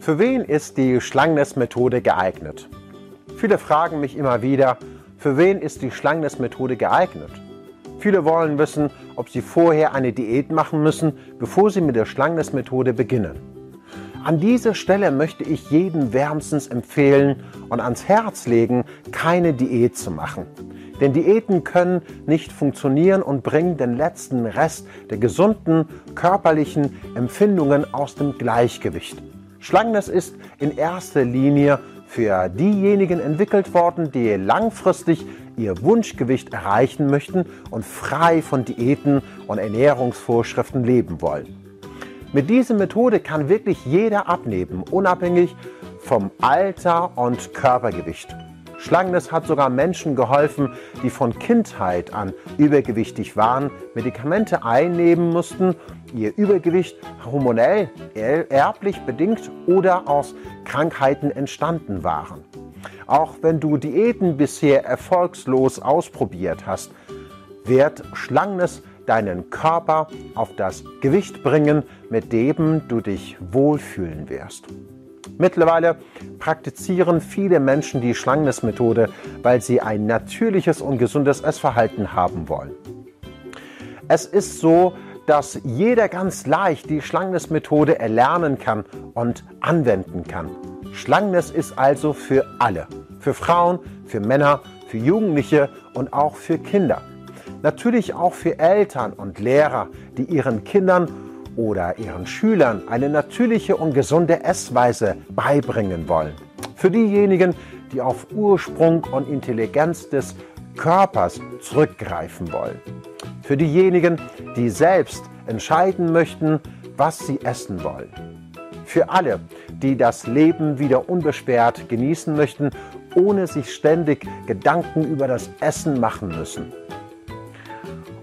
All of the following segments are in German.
Für wen ist die Schlangeness-Methode geeignet? Viele fragen mich immer wieder, für wen ist die Schlangeness-Methode geeignet? Viele wollen wissen, ob sie vorher eine Diät machen müssen, bevor sie mit der Schlangeness-Methode beginnen. An dieser Stelle möchte ich jedem wärmstens empfehlen und ans Herz legen, keine Diät zu machen. Denn Diäten können nicht funktionieren und bringen den letzten Rest der gesunden körperlichen Empfindungen aus dem Gleichgewicht. Schlangeness ist in erster Linie für diejenigen entwickelt worden, die langfristig ihr Wunschgewicht erreichen möchten und frei von Diäten und Ernährungsvorschriften leben wollen. Mit dieser Methode kann wirklich jeder abnehmen, unabhängig vom Alter und Körpergewicht. Schlangeness hat sogar Menschen geholfen, die von Kindheit an übergewichtig waren, Medikamente einnehmen mussten, ihr Übergewicht hormonell, erblich bedingt oder aus Krankheiten entstanden waren. Auch wenn du Diäten bisher erfolgslos ausprobiert hast, wird Schlangeness deinen Körper auf das Gewicht bringen, mit dem du dich wohlfühlen wirst. Mittlerweile praktizieren viele Menschen die Schlangeness-Methode, weil sie ein natürliches und gesundes Essverhalten haben wollen. Es ist so, dass jeder ganz leicht die Schlangeness-Methode erlernen kann und anwenden kann. Schlangeness ist also für alle, für Frauen, für Männer, für Jugendliche und auch für Kinder. Natürlich auch für Eltern und Lehrer, die ihren Kindern oder ihren Schülern eine natürliche und gesunde Essweise beibringen wollen. Für diejenigen, die auf Ursprung und Intelligenz des Körpers zurückgreifen wollen. Für diejenigen, die selbst entscheiden möchten, was sie essen wollen. Für alle, die das Leben wieder unbeschwert genießen möchten, ohne sich ständig Gedanken über das Essen machen müssen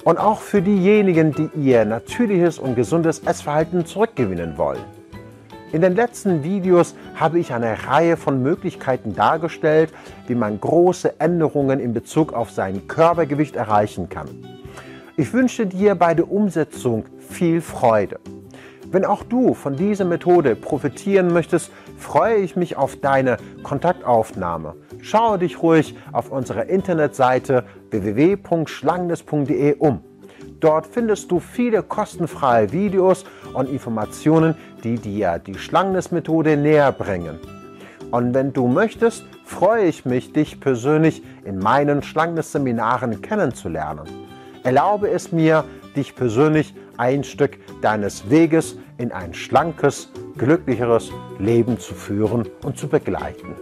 und auch für diejenigen, die ihr natürliches und gesundes Essverhalten zurückgewinnen wollen. In den letzten Videos habe ich eine Reihe von Möglichkeiten dargestellt, wie man große Änderungen in Bezug auf sein Körpergewicht erreichen kann. Ich wünsche dir bei der Umsetzung viel Freude. Wenn auch du von dieser Methode profitieren möchtest, freue ich mich auf deine Kontaktaufnahme. Schaue dich ruhig auf unserer Internetseite www.schlangendes.de um. Dort findest du viele kostenfreie Videos und Informationen, die dir die Schlangendes-Methode näher bringen. Und wenn du möchtest, freue ich mich, dich persönlich in meinen Schlangendes-Seminaren kennenzulernen. Erlaube es mir, dich persönlich ein Stück deines Weges in ein schlankes, glücklicheres Leben zu führen und zu begleiten.